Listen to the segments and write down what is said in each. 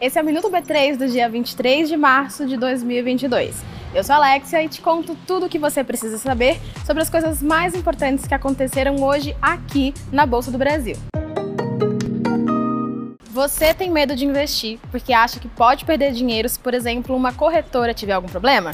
Esse é o Minuto B3 do dia 23 de março de 2022. Eu sou a Alexia e te conto tudo o que você precisa saber sobre as coisas mais importantes que aconteceram hoje aqui na Bolsa do Brasil. Você tem medo de investir porque acha que pode perder dinheiro se, por exemplo, uma corretora tiver algum problema?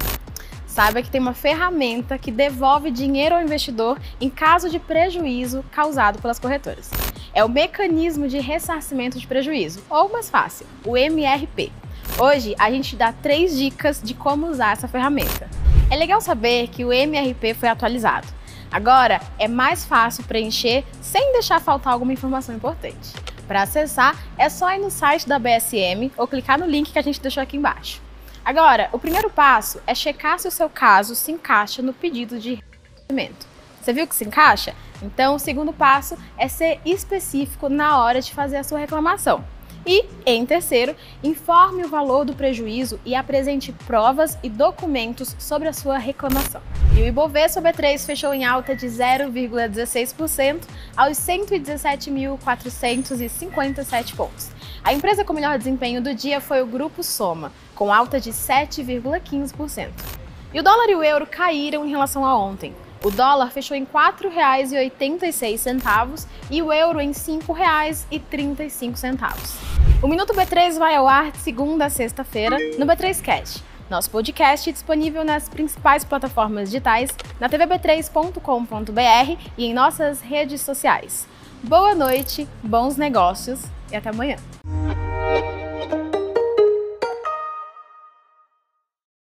Saiba que tem uma ferramenta que devolve dinheiro ao investidor em caso de prejuízo causado pelas corretoras. É o mecanismo de ressarcimento de prejuízo, ou mais fácil, o MRP. Hoje a gente dá três dicas de como usar essa ferramenta. É legal saber que o MRP foi atualizado. Agora é mais fácil preencher sem deixar faltar alguma informação importante. Para acessar, é só ir no site da BSM ou clicar no link que a gente deixou aqui embaixo. Agora, o primeiro passo é checar se o seu caso se encaixa no pedido de ressarcimento. Você viu que se encaixa? Então, o segundo passo é ser específico na hora de fazer a sua reclamação. E, em terceiro, informe o valor do prejuízo e apresente provas e documentos sobre a sua reclamação. E o Ibovespa B3 fechou em alta de 0,16% aos 117.457 pontos. A empresa com melhor desempenho do dia foi o Grupo Soma, com alta de 7,15%. E o dólar e o euro caíram em relação a ontem. O dólar fechou em R$ 4,86 e o euro em R$ 5,35. O Minuto B3 vai ao ar de segunda a sexta-feira no B3 Cast. Nosso podcast disponível nas principais plataformas digitais, na tvb3.com.br e em nossas redes sociais. Boa noite, bons negócios e até amanhã.